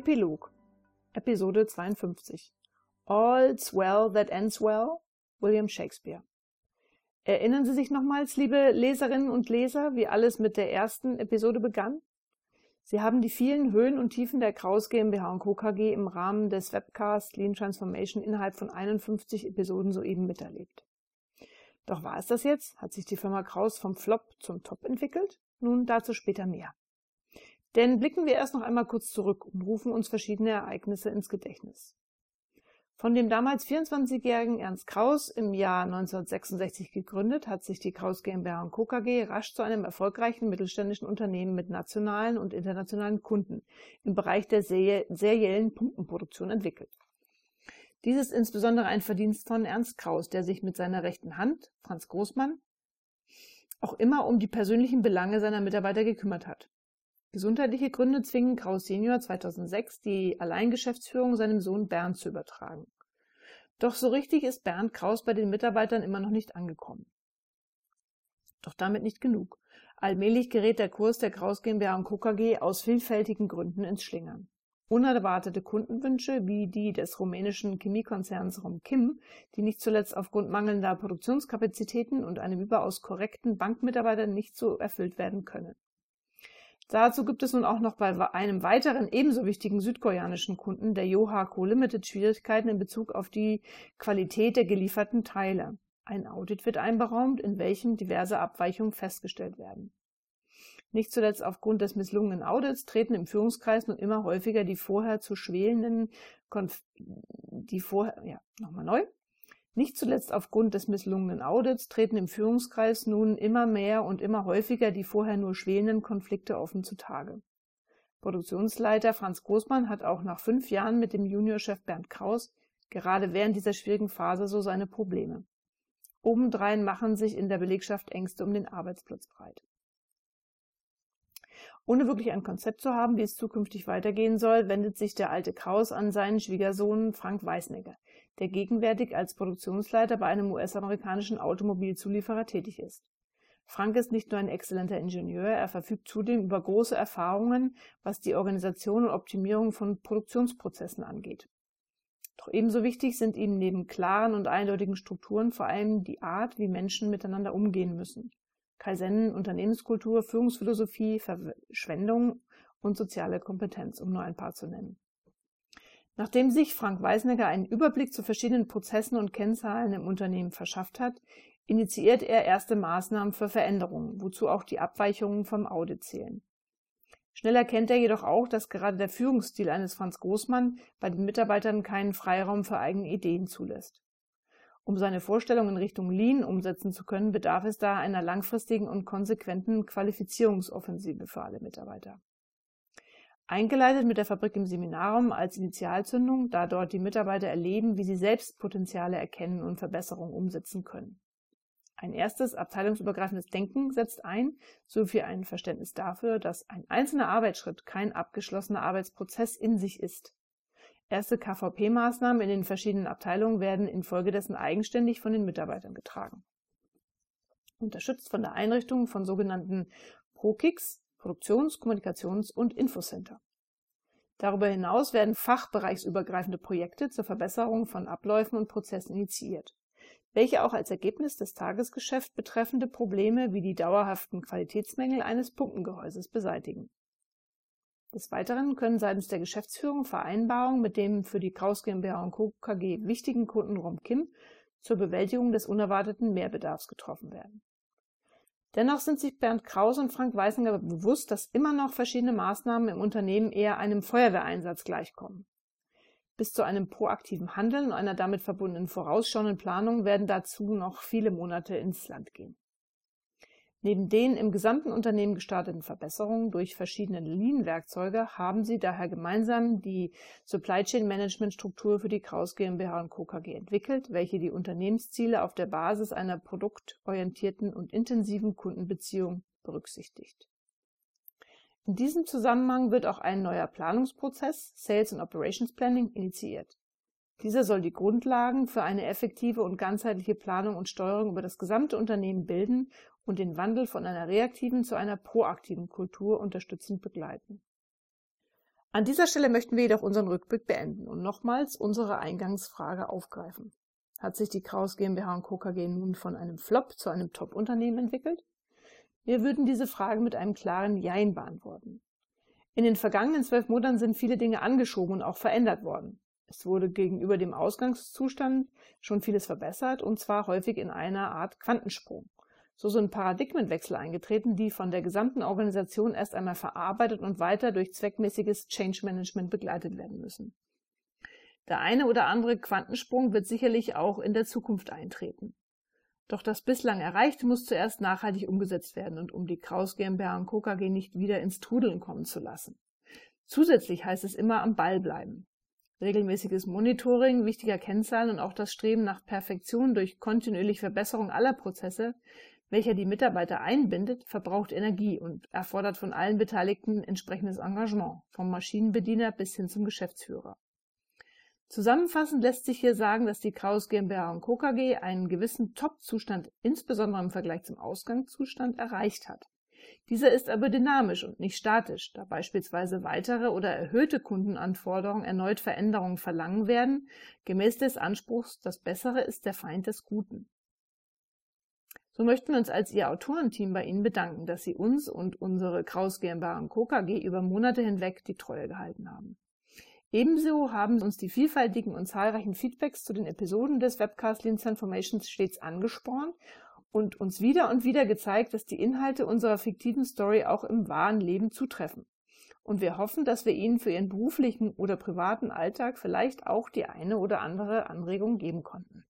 Epilog Episode 52 All's well that ends well William Shakespeare Erinnern Sie sich nochmals, liebe Leserinnen und Leser, wie alles mit der ersten Episode begann? Sie haben die vielen Höhen und Tiefen der Kraus GmbH Co. KG im Rahmen des Webcasts Lean Transformation innerhalb von 51 Episoden soeben miterlebt. Doch war es das jetzt? Hat sich die Firma Kraus vom Flop zum Top entwickelt? Nun dazu später mehr. Denn blicken wir erst noch einmal kurz zurück und rufen uns verschiedene Ereignisse ins Gedächtnis. Von dem damals 24-jährigen Ernst Kraus im Jahr 1966 gegründet, hat sich die Kraus GmbH Co. KG rasch zu einem erfolgreichen mittelständischen Unternehmen mit nationalen und internationalen Kunden im Bereich der seriellen Pumpenproduktion entwickelt. Dies ist insbesondere ein Verdienst von Ernst Kraus, der sich mit seiner rechten Hand, Franz Großmann, auch immer um die persönlichen Belange seiner Mitarbeiter gekümmert hat. Gesundheitliche Gründe zwingen Kraus Senior 2006, die Alleingeschäftsführung seinem Sohn Bernd zu übertragen. Doch so richtig ist Bernd Kraus bei den Mitarbeitern immer noch nicht angekommen. Doch damit nicht genug. Allmählich gerät der Kurs der Kraus GmbH Co. KG aus vielfältigen Gründen ins Schlingern. Unerwartete Kundenwünsche wie die des rumänischen Chemiekonzerns Romkim, die nicht zuletzt aufgrund mangelnder Produktionskapazitäten und einem überaus korrekten Bankmitarbeiter nicht so erfüllt werden können. Dazu gibt es nun auch noch bei einem weiteren ebenso wichtigen südkoreanischen Kunden, der Yoha Co. Limited, Schwierigkeiten in Bezug auf die Qualität der gelieferten Teile. Ein Audit wird einberaumt, in welchem diverse Abweichungen festgestellt werden. Nicht zuletzt aufgrund des misslungenen Audits treten im Führungskreis nun immer häufiger die vorher zu schwelenden Konf die vorher, ja, nochmal neu. Nicht zuletzt aufgrund des misslungenen Audits treten im Führungskreis nun immer mehr und immer häufiger die vorher nur schwelenden Konflikte offen zutage. Produktionsleiter Franz Großmann hat auch nach fünf Jahren mit dem Juniorchef Bernd Kraus gerade während dieser schwierigen Phase so seine Probleme. Obendrein machen sich in der Belegschaft Ängste um den Arbeitsplatz breit. Ohne wirklich ein Konzept zu haben, wie es zukünftig weitergehen soll, wendet sich der alte Kraus an seinen Schwiegersohn Frank Weißnegger, der gegenwärtig als Produktionsleiter bei einem US-amerikanischen Automobilzulieferer tätig ist. Frank ist nicht nur ein exzellenter Ingenieur, er verfügt zudem über große Erfahrungen, was die Organisation und Optimierung von Produktionsprozessen angeht. Doch ebenso wichtig sind ihm neben klaren und eindeutigen Strukturen vor allem die Art, wie Menschen miteinander umgehen müssen. Kaizen, Unternehmenskultur, Führungsphilosophie, Verschwendung und soziale Kompetenz, um nur ein paar zu nennen. Nachdem sich Frank Weisnecker einen Überblick zu verschiedenen Prozessen und Kennzahlen im Unternehmen verschafft hat, initiiert er erste Maßnahmen für Veränderungen, wozu auch die Abweichungen vom Audit zählen. Schnell erkennt er jedoch auch, dass gerade der Führungsstil eines Franz Großmann bei den Mitarbeitern keinen Freiraum für eigene Ideen zulässt. Um seine Vorstellungen in Richtung Lean umsetzen zu können, bedarf es da einer langfristigen und konsequenten Qualifizierungsoffensive für alle Mitarbeiter. Eingeleitet mit der Fabrik im Seminarraum als Initialzündung, da dort die Mitarbeiter erleben, wie sie selbst Potenziale erkennen und Verbesserungen umsetzen können. Ein erstes abteilungsübergreifendes Denken setzt ein, sowie ein Verständnis dafür, dass ein einzelner Arbeitsschritt kein abgeschlossener Arbeitsprozess in sich ist. Erste KVP-Maßnahmen in den verschiedenen Abteilungen werden infolgedessen eigenständig von den Mitarbeitern getragen. Unterstützt von der Einrichtung von sogenannten ProKicks, Produktions-, Kommunikations- und Infocenter. Darüber hinaus werden fachbereichsübergreifende Projekte zur Verbesserung von Abläufen und Prozessen initiiert, welche auch als Ergebnis des Tagesgeschäfts betreffende Probleme wie die dauerhaften Qualitätsmängel eines Pumpengehäuses beseitigen. Des Weiteren können seitens der Geschäftsführung Vereinbarungen mit dem für die Kraus GmbH Co. KG wichtigen Kunden Romkim zur Bewältigung des unerwarteten Mehrbedarfs getroffen werden. Dennoch sind sich Bernd Kraus und Frank Weißinger bewusst, dass immer noch verschiedene Maßnahmen im Unternehmen eher einem Feuerwehreinsatz gleichkommen. Bis zu einem proaktiven Handeln und einer damit verbundenen vorausschauenden Planung werden dazu noch viele Monate ins Land gehen. Neben den im gesamten Unternehmen gestarteten Verbesserungen durch verschiedene Lean-Werkzeuge haben sie daher gemeinsam die Supply Chain Management Struktur für die Kraus GmbH und Co. KG entwickelt, welche die Unternehmensziele auf der Basis einer produktorientierten und intensiven Kundenbeziehung berücksichtigt. In diesem Zusammenhang wird auch ein neuer Planungsprozess Sales and Operations Planning initiiert. Dieser soll die Grundlagen für eine effektive und ganzheitliche Planung und Steuerung über das gesamte Unternehmen bilden und den Wandel von einer reaktiven zu einer proaktiven Kultur unterstützend begleiten. An dieser Stelle möchten wir jedoch unseren Rückblick beenden und nochmals unsere Eingangsfrage aufgreifen. Hat sich die Kraus GmbH und Co. KG nun von einem Flop zu einem Top-Unternehmen entwickelt? Wir würden diese Frage mit einem klaren Jein beantworten. In den vergangenen zwölf Monaten sind viele Dinge angeschoben und auch verändert worden. Es wurde gegenüber dem Ausgangszustand schon vieles verbessert und zwar häufig in einer Art Quantensprung. So sind Paradigmenwechsel eingetreten, die von der gesamten Organisation erst einmal verarbeitet und weiter durch zweckmäßiges Change Management begleitet werden müssen. Der eine oder andere Quantensprung wird sicherlich auch in der Zukunft eintreten. Doch das bislang Erreichte muss zuerst nachhaltig umgesetzt werden und um die Kraus GmbH und Co. KG nicht wieder ins Trudeln kommen zu lassen. Zusätzlich heißt es immer am Ball bleiben. Regelmäßiges Monitoring wichtiger Kennzahlen und auch das Streben nach Perfektion durch kontinuierliche Verbesserung aller Prozesse welcher die Mitarbeiter einbindet, verbraucht Energie und erfordert von allen Beteiligten entsprechendes Engagement, vom Maschinenbediener bis hin zum Geschäftsführer. Zusammenfassend lässt sich hier sagen, dass die Kraus GmbH und Co. KG einen gewissen Top-Zustand, insbesondere im Vergleich zum Ausgangszustand, erreicht hat. Dieser ist aber dynamisch und nicht statisch, da beispielsweise weitere oder erhöhte Kundenanforderungen erneut Veränderungen verlangen werden, gemäß des Anspruchs, das Bessere ist der Feind des Guten. So möchten wir uns als Ihr Autorenteam bei Ihnen bedanken, dass Sie uns und unsere Kraus GmbH und Co. KG über Monate hinweg die Treue gehalten haben. Ebenso haben uns die vielfältigen und zahlreichen Feedbacks zu den Episoden des Webcast Lean Transformations stets angespornt und uns wieder und wieder gezeigt, dass die Inhalte unserer fiktiven Story auch im wahren Leben zutreffen. Und wir hoffen, dass wir Ihnen für Ihren beruflichen oder privaten Alltag vielleicht auch die eine oder andere Anregung geben konnten.